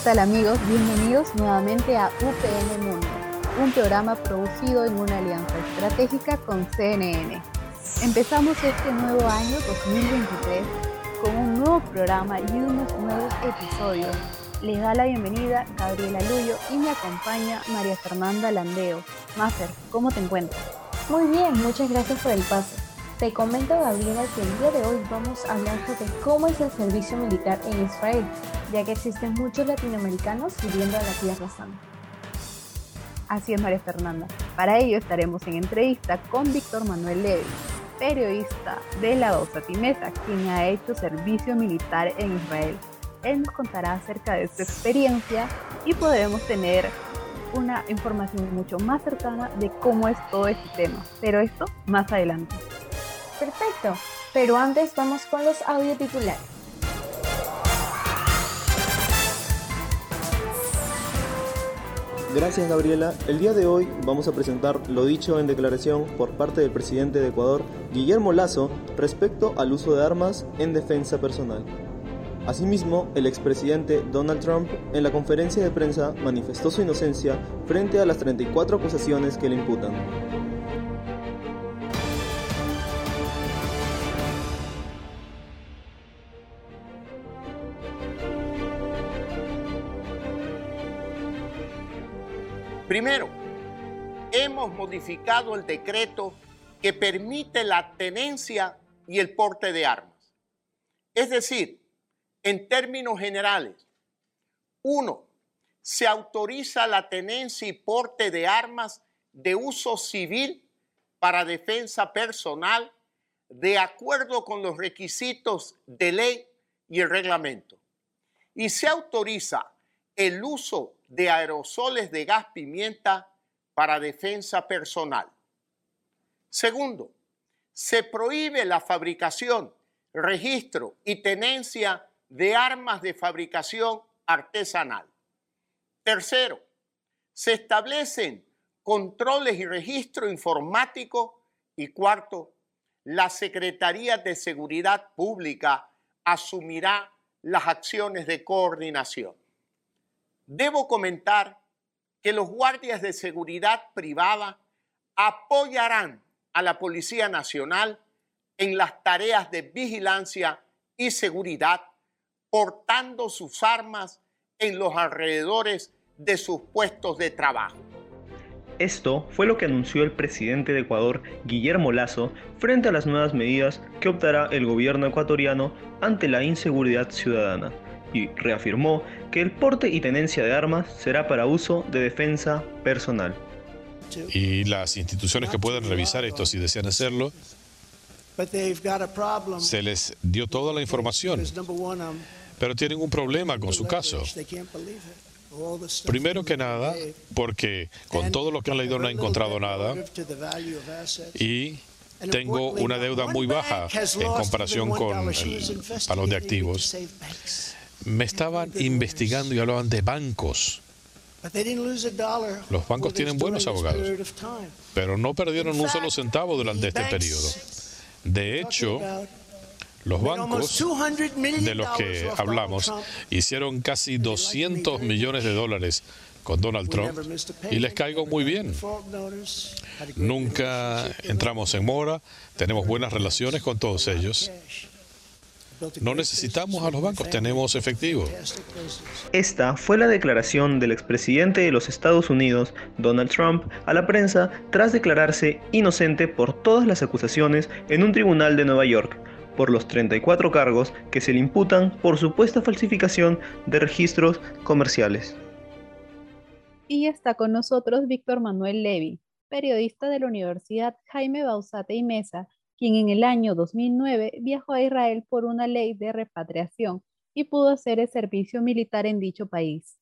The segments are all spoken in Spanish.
¿Qué tal amigos? Bienvenidos nuevamente a UPN Mundo, un programa producido en una alianza estratégica con CNN. Empezamos este nuevo año 2023 con un nuevo programa y unos nuevos episodios. Les da la bienvenida Gabriela Luyo y me acompaña María Fernanda Landeo. Máster, ¿cómo te encuentras? Muy bien, muchas gracias por el paso. Te comento, Gabriela, que el día de hoy vamos a hablar sobre cómo es el servicio militar en Israel, ya que existen muchos latinoamericanos sirviendo a la Tierra Santa. Así es, María Fernanda. Para ello estaremos en entrevista con Víctor Manuel Levy, periodista de la Dosa Timesa, quien ha hecho servicio militar en Israel. Él nos contará acerca de su experiencia y podremos tener una información mucho más cercana de cómo es todo este tema. Pero esto más adelante. Perfecto, pero antes vamos con los audio titulares. Gracias Gabriela. El día de hoy vamos a presentar lo dicho en declaración por parte del presidente de Ecuador, Guillermo Lazo, respecto al uso de armas en defensa personal. Asimismo, el expresidente Donald Trump en la conferencia de prensa manifestó su inocencia frente a las 34 acusaciones que le imputan. Primero, hemos modificado el decreto que permite la tenencia y el porte de armas. Es decir, en términos generales, uno, se autoriza la tenencia y porte de armas de uso civil para defensa personal de acuerdo con los requisitos de ley y el reglamento. Y se autoriza el uso de aerosoles de gas pimienta para defensa personal. Segundo, se prohíbe la fabricación, registro y tenencia de armas de fabricación artesanal. Tercero, se establecen controles y registro informático. Y cuarto, la Secretaría de Seguridad Pública asumirá las acciones de coordinación. Debo comentar que los guardias de seguridad privada apoyarán a la Policía Nacional en las tareas de vigilancia y seguridad, portando sus armas en los alrededores de sus puestos de trabajo. Esto fue lo que anunció el presidente de Ecuador, Guillermo Lazo, frente a las nuevas medidas que optará el gobierno ecuatoriano ante la inseguridad ciudadana y reafirmó que el porte y tenencia de armas será para uso de defensa personal. Y las instituciones que puedan revisar esto si desean hacerlo, se les dio toda la información, pero tienen un problema con su caso. Primero que nada, porque con todo lo que han leído no han encontrado nada y tengo una deuda muy baja en comparación con el valor de activos me estaban investigando y hablaban de bancos. Los bancos tienen buenos abogados, pero no perdieron un solo centavo durante este periodo. De hecho, los bancos de los que hablamos hicieron casi 200 millones de dólares con Donald Trump y les caigo muy bien. Nunca entramos en mora, tenemos buenas relaciones con todos ellos no necesitamos a los bancos, tenemos efectivo. Esta fue la declaración del expresidente de los Estados Unidos, Donald Trump, a la prensa tras declararse inocente por todas las acusaciones en un tribunal de Nueva York por los 34 cargos que se le imputan por supuesta falsificación de registros comerciales. Y está con nosotros Víctor Manuel Levy, periodista de la Universidad Jaime Bausate y Mesa, quien en el año 2009 viajó a Israel por una ley de repatriación y pudo hacer el servicio militar en dicho país.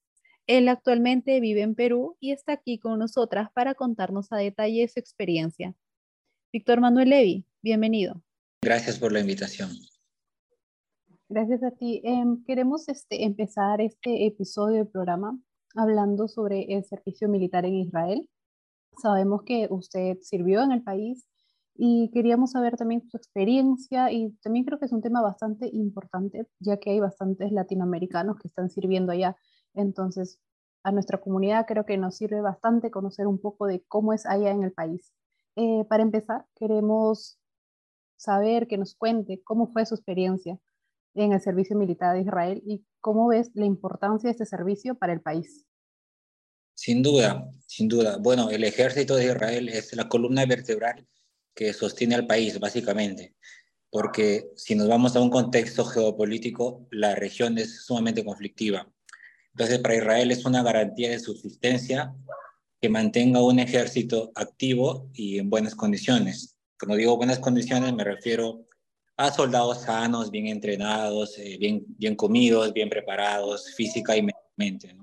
Él actualmente vive en Perú y está aquí con nosotras para contarnos a detalle su experiencia. Víctor Manuel Levi, bienvenido. Gracias por la invitación. Gracias a ti. Em, queremos este, empezar este episodio del programa hablando sobre el servicio militar en Israel. Sabemos que usted sirvió en el país y queríamos saber también su experiencia y también creo que es un tema bastante importante ya que hay bastantes latinoamericanos que están sirviendo allá. Entonces, a nuestra comunidad creo que nos sirve bastante conocer un poco de cómo es allá en el país. Eh, para empezar, queremos saber que nos cuente cómo fue su experiencia en el servicio militar de Israel y cómo ves la importancia de este servicio para el país. Sin duda, sin duda. Bueno, el ejército de Israel es la columna vertebral que sostiene al país, básicamente, porque si nos vamos a un contexto geopolítico, la región es sumamente conflictiva. Entonces, para Israel es una garantía de subsistencia que mantenga un ejército activo y en buenas condiciones. Cuando digo buenas condiciones, me refiero a soldados sanos, bien entrenados, eh, bien, bien comidos, bien preparados física y mentalmente.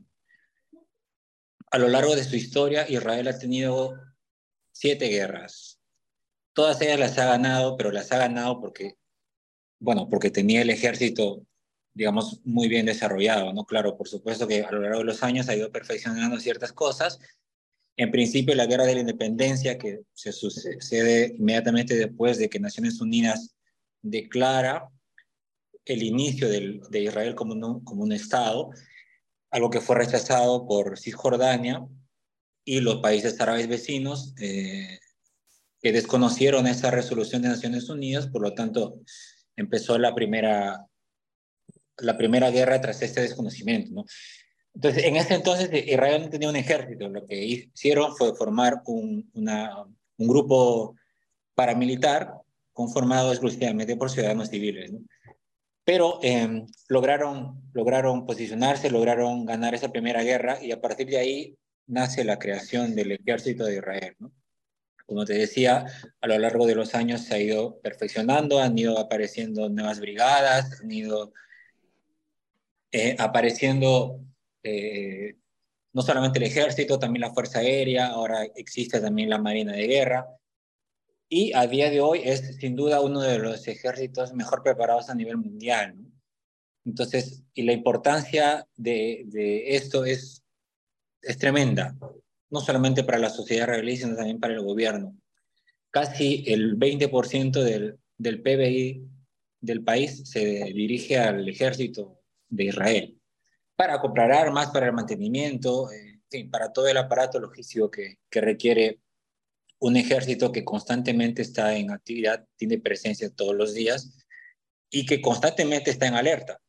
A lo largo de su historia, Israel ha tenido siete guerras. Todas ellas las ha ganado, pero las ha ganado porque, bueno, porque tenía el ejército, digamos, muy bien desarrollado, ¿no? Claro, por supuesto que a lo largo de los años ha ido perfeccionando ciertas cosas. En principio, la guerra de la independencia, que se sucede inmediatamente después de que Naciones Unidas declara el inicio de Israel como un, como un Estado, algo que fue rechazado por Cisjordania y los países árabes vecinos eh, que desconocieron esa resolución de Naciones Unidas, por lo tanto empezó la primera, la primera guerra tras este desconocimiento. ¿no? Entonces, en ese entonces Israel no tenía un ejército, lo que hicieron fue formar un grupo paramilitar conformado exclusivamente por ciudadanos civiles. Pero em, lograron, lograron posicionarse, lograron ganar esa primera guerra y a partir de ahí nace la creación del ejército de Israel. Como te decía, a lo largo de los años se ha ido perfeccionando, han ido apareciendo nuevas brigadas, han ido eh, apareciendo eh, no solamente el ejército, también la Fuerza Aérea, ahora existe también la Marina de Guerra y a día de hoy es sin duda uno de los ejércitos mejor preparados a nivel mundial. Entonces, y la importancia de, de, esto es, es tremenda, no solamente para la sociedad israelí, sino también para el gobierno. Casi el 20% del, del PBI del país se dirige al ejército de Israel para comprar armas, para el mantenimiento, en fin, para todo el aparato logístico que, que requiere un ejército que constantemente está en actividad, tiene presencia todos los días y que constantemente está en alerta,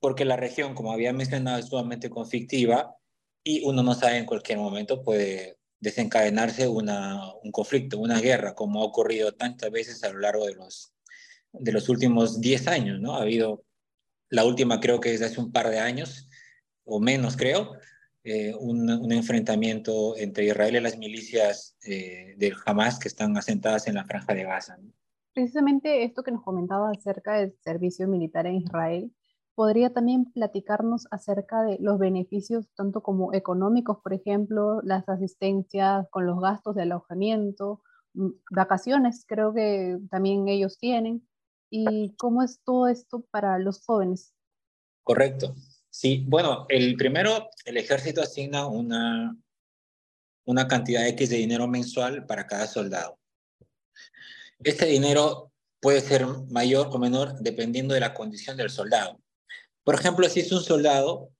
porque la región, como había mencionado, es sumamente conflictiva y uno no sabe en cualquier momento puede desencadenarse una, un conflicto, una guerra, como ha ocurrido tantas veces a lo largo de los, de los últimos 10 años, ¿no? Ha habido, la última creo que es de hace un par de años, o menos creo, eh, un, enfrentamiento entre Israel y las milicias eh, del Hamas que están asentadas en la franja de Gaza. Precisamente esto que nos comentaba acerca del servicio militar en Israel, ¿podría también platicarnos acerca de los beneficios, tanto como económicos, por ejemplo, las asistencias con los gastos de alojamiento, mm, vacaciones, creo que también ellos tienen, y cómo es todo esto para los jóvenes? Correcto. Sí, bueno, el primero, el ejército asigna una, una cantidad X de dinero mensual para cada soldado. Este dinero puede ser mayor o menor dependiendo de la condición del soldado. Por ejemplo, si es un soldado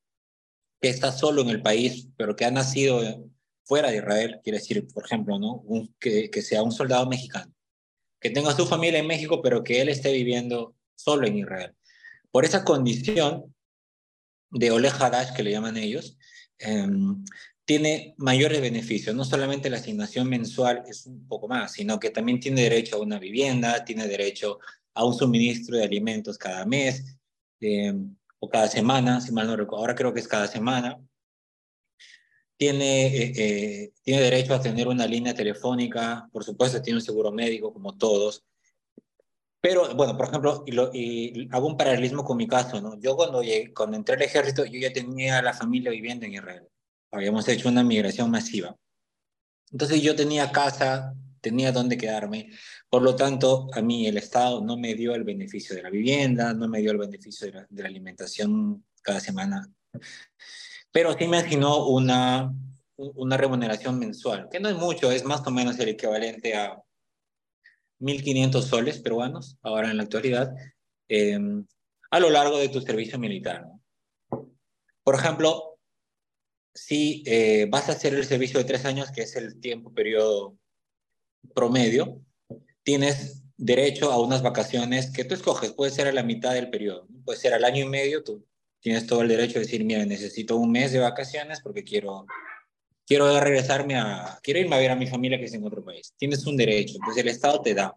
que está solo en el país, pero que ha nacido fuera de Israel, quiere decir, por ejemplo, ¿no? que, que sea un soldado mexicano, que tenga su familia en México, pero que él esté viviendo solo en Israel. Por esa condición, de Ole Hadash, que le llaman ellos, em, tiene mayores beneficios. No solamente la asignación mensual es un poco más, sino que también tiene derecho a una vivienda, tiene derecho a un suministro de alimentos cada mes em, o cada semana, si mal no recuerdo. Ahora creo que es cada semana. Tiene, eh, eh, tiene derecho a tener una línea telefónica, por supuesto, tiene un seguro médico como todos. Pero, bueno, por ejemplo, y, hago un paralelismo con mi caso, ¿no? Yo cuando, cuando entré al ejército, yo ya tenía la familia viviendo en Israel. habíamos hecho una migración masiva. Entonces yo tenía casa, tenía dónde quedarme, por lo tanto a mí el Estado no me dio el beneficio de la vivienda, no me dio el beneficio de la, alimentación cada semana, pero sí me asignó una, una remuneración mensual, que no es mucho, es más o menos el equivalente a 1.500 soles peruanos, ahora en la actualidad, em, a lo largo de tu servicio militar. Por ejemplo, si eh, vas a hacer el servicio de tres años, que es el tiempo periodo promedio, tienes derecho a unas vacaciones que tú escoges, puede ser a la mitad del periodo, puede ser al año y medio, tú tienes todo el derecho de decir, mira, necesito un mes de vacaciones porque quiero quiero regresarme a, quiero irme a ver a mi familia que es en otro país. Tienes un derecho, entonces el Estado te da,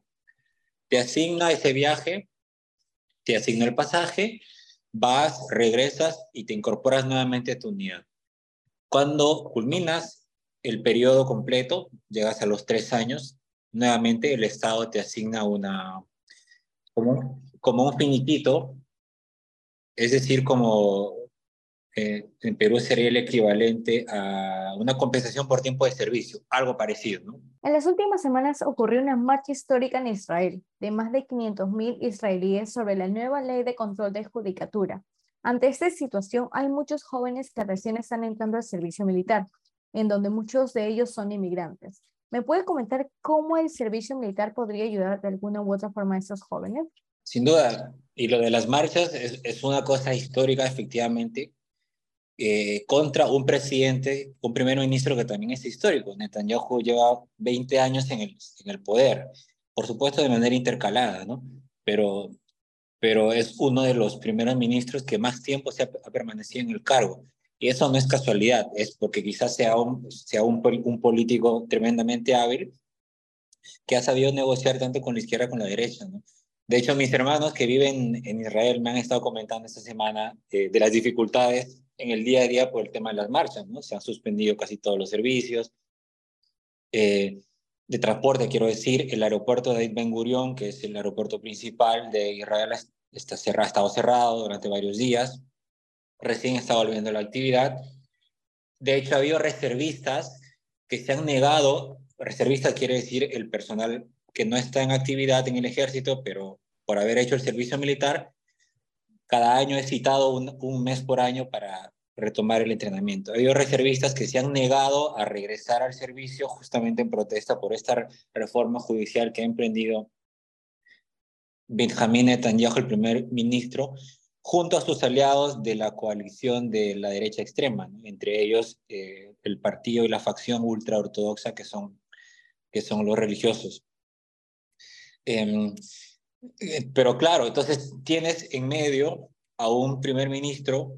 te asigna ese viaje, te asigna el pasaje, vas, regresas y te incorporas nuevamente a tu unidad. Cuando culminas el periodo completo, llegas a los tres años, nuevamente el Estado te asigna una, como, como un finiquito, es decir, como eh, en Perú sería el equivalente a una compensación por tiempo de servicio, algo parecido. En las últimas semanas ocurrió una marcha histórica en Israel de más de 500.000 israelíes sobre la nueva ley de control de judicatura. Ante esta situación, hay muchos jóvenes que recién están entrando al servicio militar, en donde muchos de ellos son inmigrantes. ¿Me puede comentar cómo el servicio militar podría ayudar de alguna u otra forma a esos jóvenes? Sin duda, y lo de las marchas es, una cosa histórica, efectivamente, eh, contra un presidente, un primer ministro que también es histórico. Netanyahu lleva 20 años en el, en el poder, por supuesto de manera intercalada, ¿no? Pero, pero es uno de los primeros ministros que más tiempo se ha, permanecido en el cargo. Y eso no es casualidad, es porque quizás sea un, sea un, un político tremendamente hábil que ha sabido negociar tanto con la izquierda como con la derecha, ¿no? De hecho, mis hermanos que viven en Israel me han estado comentando esta semana eh, de las dificultades en el día a día por el tema de las marchas, ¿no? Se han suspendido casi todos los servicios. Eh, de transporte, quiero decir, el aeropuerto de Ben Gurion, que es el aeropuerto principal de Israel, está cerrado, ha estado cerrado durante varios días. Recién está volviendo la actividad. De hecho, ha habido reservistas que se han negado, reservistas quiere decir el personal que no está en actividad en el ejército, pero por haber hecho el servicio militar, cada año he citado un, mes por año para retomar el entrenamiento. Ha habido reservistas que se han negado a regresar al servicio justamente en protesta por esta reforma judicial que ha emprendido Benjamín Netanyahu, el primer ministro, junto a sus aliados de la coalición de la derecha extrema, entre ellos eh, el partido y la facción ultraortodoxa que son, que son los religiosos. Em, eh, pero claro, entonces tienes en medio a un primer ministro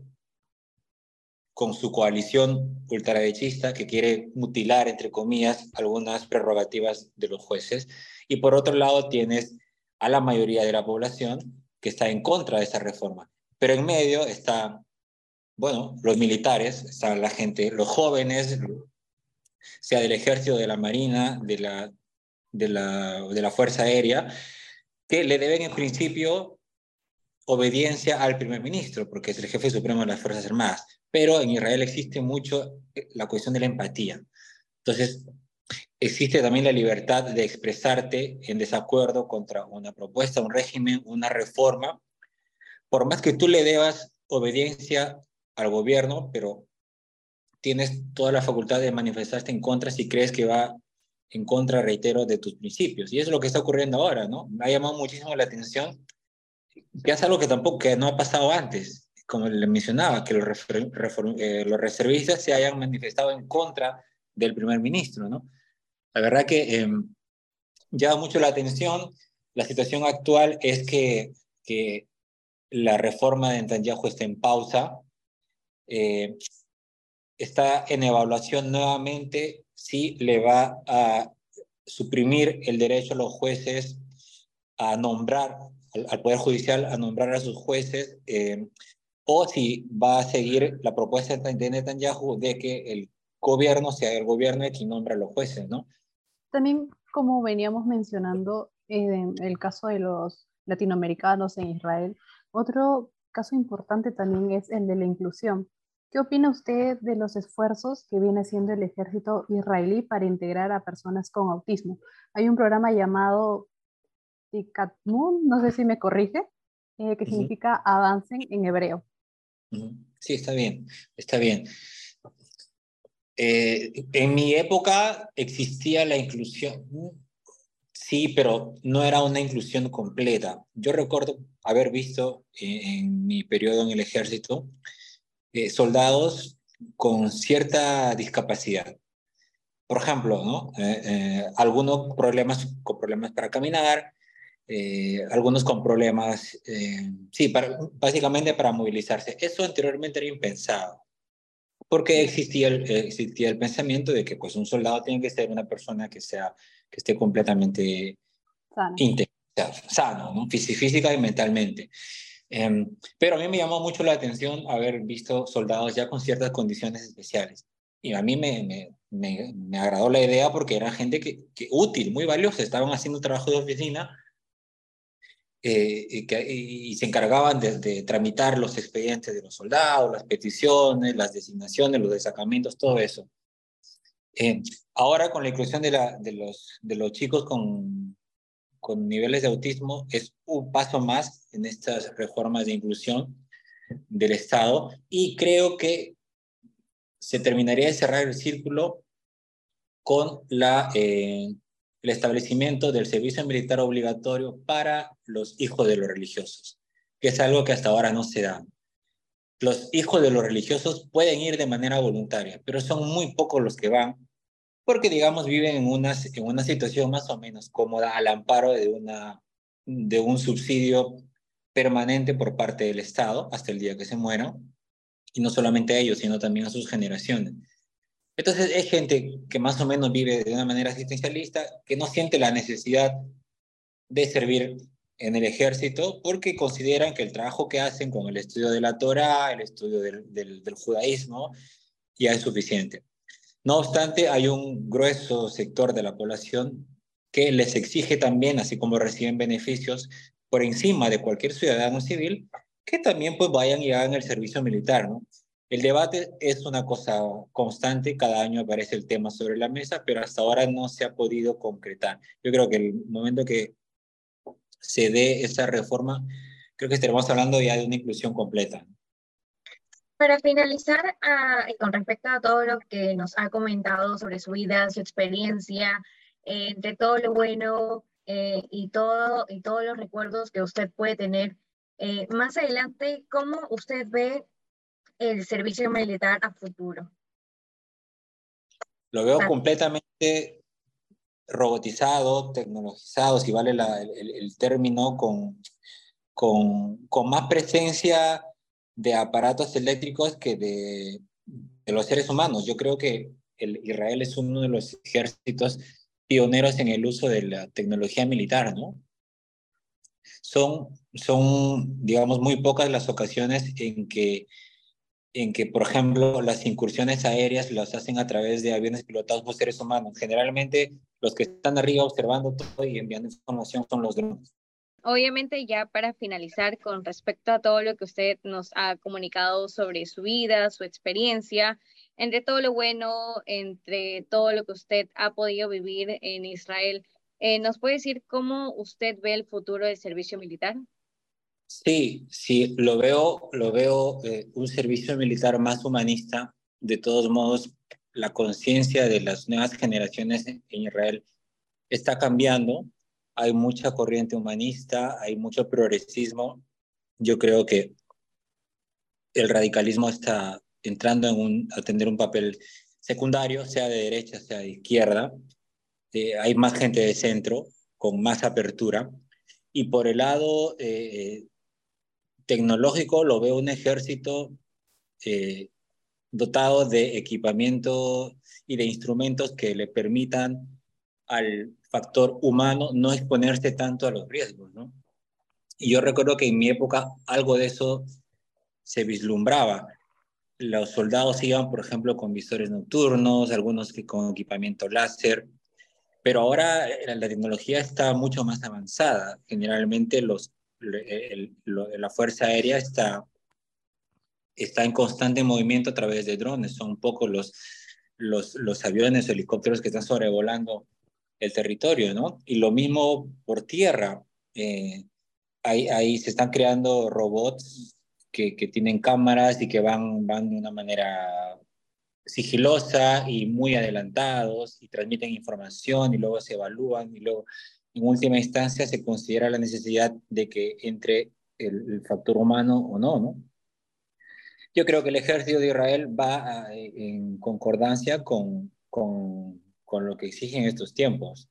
con su coalición ultraderechista que quiere mutilar, entre comillas, algunas prerrogativas de los jueces. Y por otro lado tienes a la mayoría de la población que está en contra de esa reforma. Pero en medio está, bueno, los militares, está la gente, los jóvenes, sea del ejército, de la marina, de la, de la, de la Fuerza Aérea, que le deben en principio obediencia al primer ministro, porque es el jefe supremo de las Fuerzas Armadas. Pero en Israel existe mucho eh, la cuestión de la empatía. Entonces, existe también la libertad de expresarte en desacuerdo contra una propuesta, un régimen, una reforma, por más que tú le debas obediencia al gobierno, pero tienes toda la facultad de manifestarte en contra si crees que va en contra, reitero, de tus principios. Y eso es lo que está ocurriendo ahora, ¿no? Me ha llamado muchísimo la atención, que es algo que tampoco que no ha pasado antes, como le mencionaba, que los, eh, los reservistas se hayan manifestado en contra del primer ministro, ¿no? La verdad que eh, llama mucho la atención. La situación actual es que, que la reforma de Netanyahu está en pausa. Eh, está en evaluación nuevamente si le va a suprimir el derecho a los jueces a nombrar, al, Poder Judicial a nombrar a sus jueces, eh, o si va a seguir la propuesta de Netanyahu de que el gobierno sea el gobierno que nombra a los jueces, ¿no? También, como veníamos mencionando en el caso de los latinoamericanos en Israel, otro caso importante también es el de la inclusión ¿Qué opina usted de los esfuerzos que viene haciendo el ejército israelí para integrar a personas con autismo? Hay un programa llamado Tikatmun, no sé si me corrige, eh, que significa avancen en hebreo. Sí, está bien, está bien. Eh, en mi época existía la inclusión, sí, pero no era una inclusión completa. Yo recuerdo haber visto en, mi periodo en el ejército eh, soldados con cierta discapacidad. Por ejemplo, ¿no? Eh, algunos problemas con problemas para caminar, algunos con problemas, sí, para, básicamente para movilizarse. Eso anteriormente era impensado porque existía el, existía el pensamiento de que pues un soldado tiene que ser una persona que sea que esté completamente sano, sano física y mentalmente. Em, pero a mí me llamó mucho la atención haber visto soldados ya con ciertas condiciones especiales. Y a mí me, me, me, me agradó la idea porque era gente que, que, útil, muy valiosa, estaban haciendo trabajo de oficina eh, y, se encargaban de, tramitar los expedientes de los soldados, las peticiones, las designaciones, los desacamientos, todo eso. Eh, ahora con la inclusión de, la, de, los, de los chicos con, con niveles de autismo es un paso más en estas reformas de inclusión del Estado y creo que se terminaría de cerrar el círculo con la eh, el establecimiento del servicio militar obligatorio para los hijos de los religiosos, que es algo que hasta ahora no se da. Los hijos de los religiosos pueden ir de manera voluntaria, pero son muy pocos los que van, porque, digamos, viven en una, en una situación más o menos cómoda al amparo de, una, de un subsidio permanente por parte del Estado hasta el día que se mueran, y no solamente a ellos, sino también a sus generaciones. Entonces es gente que más o menos vive de una manera asistencialista, que no siente la necesidad de servir en el ejército porque consideran que el trabajo que hacen con el estudio de la Torah, el estudio del, del, judaísmo, ya es suficiente. No obstante, hay un grueso sector de la población que les exige también, así como reciben beneficios por encima de cualquier ciudadano civil, que también pues vayan y hagan el servicio militar. El debate es una cosa constante, cada año aparece el tema sobre la mesa, pero hasta ahora no se ha podido concretar. Yo creo que el momento que se dé esa reforma, creo que estaremos hablando ya de una inclusión completa. Para finalizar, ah, con respecto a todo lo que nos ha comentado sobre su vida, su experiencia, eh, entre todo lo bueno eh, y, todo, y todos los recuerdos que usted puede tener, eh, más adelante, ¿cómo usted ve el servicio militar a futuro? Lo veo completamente robotizado, tecnologizado, si vale el, término, con, con, con, más presencia de aparatos eléctricos que de, los seres humanos. Yo creo que el Israel es uno de los ejércitos pioneros en el uso de la tecnología militar, ¿no? Son, son, digamos, muy pocas las ocasiones en que en que, por ejemplo, las incursiones aéreas las hacen a través de aviones pilotados por seres humanos. Generalmente, los que están arriba observando todo y enviando información son los drones. Obviamente, ya para finalizar, con respecto a todo lo que usted nos ha comunicado sobre su vida, su experiencia, entre todo lo bueno, entre todo lo que usted ha podido vivir en Israel, eh, ¿nos puede decir cómo usted ve el futuro del servicio militar? Sí, sí, lo veo, lo veo eh, un servicio militar más humanista. De todos modos, la conciencia de las nuevas generaciones en Israel está cambiando. Hay mucha corriente humanista, hay mucho progresismo. Yo creo que el radicalismo está entrando en un, a tener un papel secundario, sea de derecha, sea de izquierda. Eh, hay más gente de centro, con más apertura. Y por el lado eh, tecnológico lo veo un ejército eh, dotado de equipamiento y de instrumentos que le permitan al factor humano no exponerse tanto a los riesgos, ¿no? Y yo recuerdo que en mi época algo de eso se vislumbraba. Los soldados iban, por ejemplo, con visores nocturnos, algunos que con equipamiento láser, pero ahora la tecnología está mucho más avanzada. Generalmente los la Fuerza Aérea está está en constante movimiento a través de drones. Son un poco los, los, los aviones, helicópteros que están sobrevolando el territorio, ¿no? Y lo mismo por tierra. Eh, ahí, ahí, se están creando robots que, que, tienen cámaras y que van, van de una manera sigilosa y muy adelantados y transmiten información y luego se evalúan y luego en última instancia se considera la necesidad de que entre el, factor humano o no, ¿no? Yo creo que el ejército de Israel va en concordancia con, con, con, lo que exigen estos tiempos.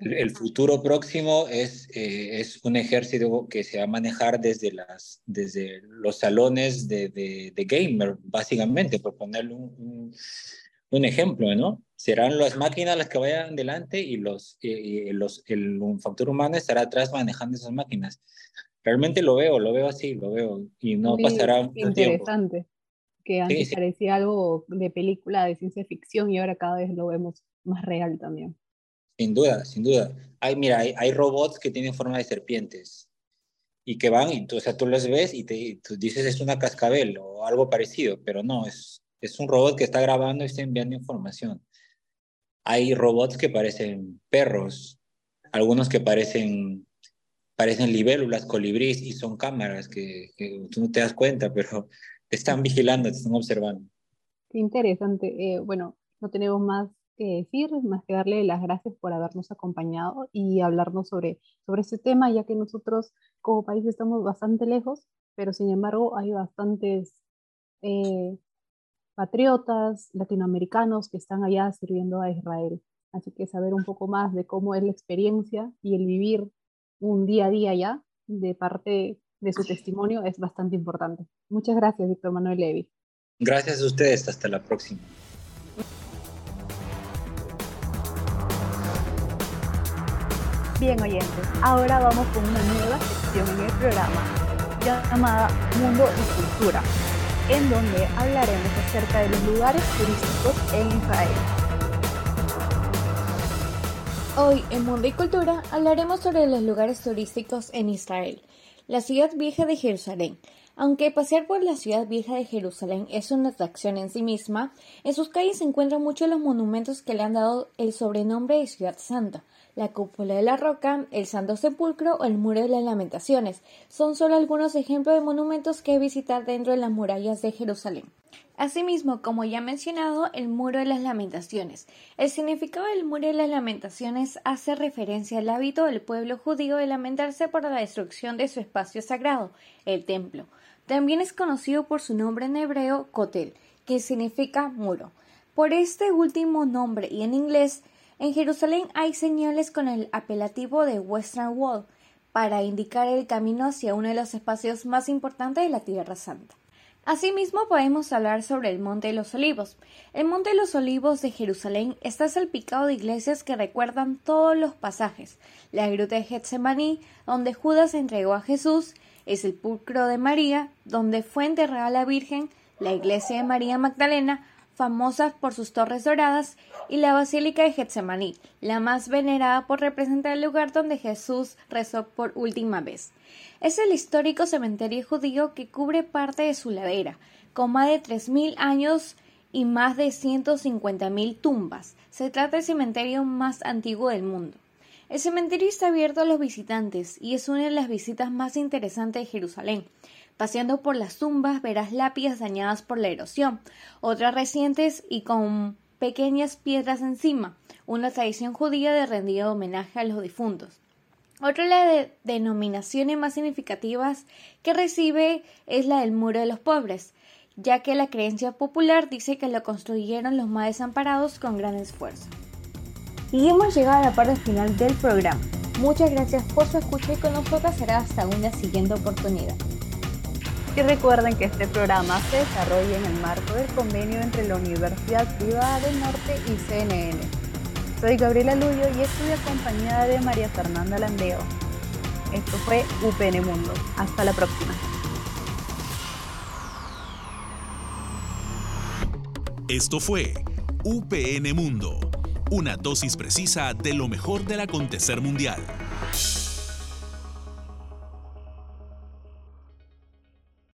El futuro próximo es, eh, es un ejército que se va a manejar desde, las, desde los salones de, de, de gamer, básicamente, por ponerle un, un, ejemplo, ¿no? Serán las máquinas las que vayan delante y, los, los, el un factor humano estará atrás manejando esas máquinas. Realmente lo veo, lo veo así, lo veo, y no pasará un interesante, que antes parecía algo de película de ciencia ficción y ahora cada vez lo vemos más real también. Sin duda, sin duda. Hay, mira, hay, robots que tienen forma de serpientes y que van, y tú, o sea, tú los ves y te tú dices es una cascabel o algo parecido, pero no, es, es un robot que está grabando y está enviando información. Hay robots que parecen perros, algunos que parecen, parecen libélulas, colibríes, y son cámaras que, que tú no te das cuenta, pero están vigilando, te están observando. Qué interesante. Eh, bueno, no tenemos más que decir, más que darle las gracias por habernos acompañado y hablarnos sobre, sobre este tema, ya que nosotros como país estamos bastante lejos, pero sin embargo hay bastantes eh, patriotas latinoamericanos que están allá sirviendo a Israel. Así que saber un poco más de cómo es la experiencia y el vivir un día a día allá de parte de su testimonio es bastante importante. Muchas gracias, Víctor Manuel Levy. Gracias a ustedes. Hasta la próxima. Bien oyentes, ahora vamos con una nueva sección en el programa llamada Mundo y Cultura, en donde hablaremos acerca de los lugares turísticos en Israel. Hoy en Mundo y Cultura hablaremos sobre los lugares turísticos en Israel, la ciudad vieja de Jerusalén. Aunque pasear por la ciudad vieja de Jerusalén es una atracción en sí misma, en sus calles se encuentran muchos los monumentos que le han dado el sobrenombre de Ciudad Santa, la cúpula de la roca, el Santo Sepulcro o el Muro de las Lamentaciones. Son solo algunos ejemplos de monumentos que visitar dentro de las murallas de Jerusalén. Asimismo, como ya mencionado, el Muro de las Lamentaciones. El significado del Muro de las Lamentaciones hace referencia al hábito del pueblo judío de lamentarse por la destrucción de su espacio sagrado, el templo. También es conocido por su nombre en hebreo Kotel, que significa muro. Por este último nombre y en inglés en Jerusalén hay señales con el apelativo de Western Wall para indicar el camino hacia uno de los espacios más importantes de la Tierra Santa. Asimismo, podemos hablar sobre el Monte de los Olivos. El Monte de los Olivos de Jerusalén está salpicado de iglesias que recuerdan todos los pasajes. La gruta de Getsemaní, donde Judas entregó a Jesús, el sepulcro de María, donde fue enterrada la Virgen, la iglesia de María Magdalena, famosa por sus torres doradas, y la Basílica de Getsemaní, la más venerada por representar el lugar donde Jesús rezó por última vez. Es el histórico cementerio judío que cubre parte de su ladera, con más de 3.000 años y más de 150.000 tumbas. Se trata del cementerio más antiguo del mundo. El cementerio está abierto a los visitantes y es una de las visitas más interesantes de Jerusalén. Paseando por las tumbas verás lápidas dañadas por la erosión, otras recientes y con pequeñas piedras encima, una tradición judía de rendir homenaje a los difuntos. Otra de las denominaciones más significativas que recibe es la del muro de los pobres, ya que la creencia popular dice que lo construyeron los más desamparados con gran esfuerzo. Y hemos llegado a la parte final del programa. Muchas gracias por su escucha y con nosotros será hasta una siguiente oportunidad. Y recuerden que este programa se desarrolla en el marco del convenio entre la Universidad Privada del Norte y CNN. Soy Gabriela Luyo y estoy acompañada de María Fernanda Landeo. Esto fue UPN Mundo. Hasta la próxima. Esto fue UPN Mundo, una dosis precisa de lo mejor del acontecer mundial.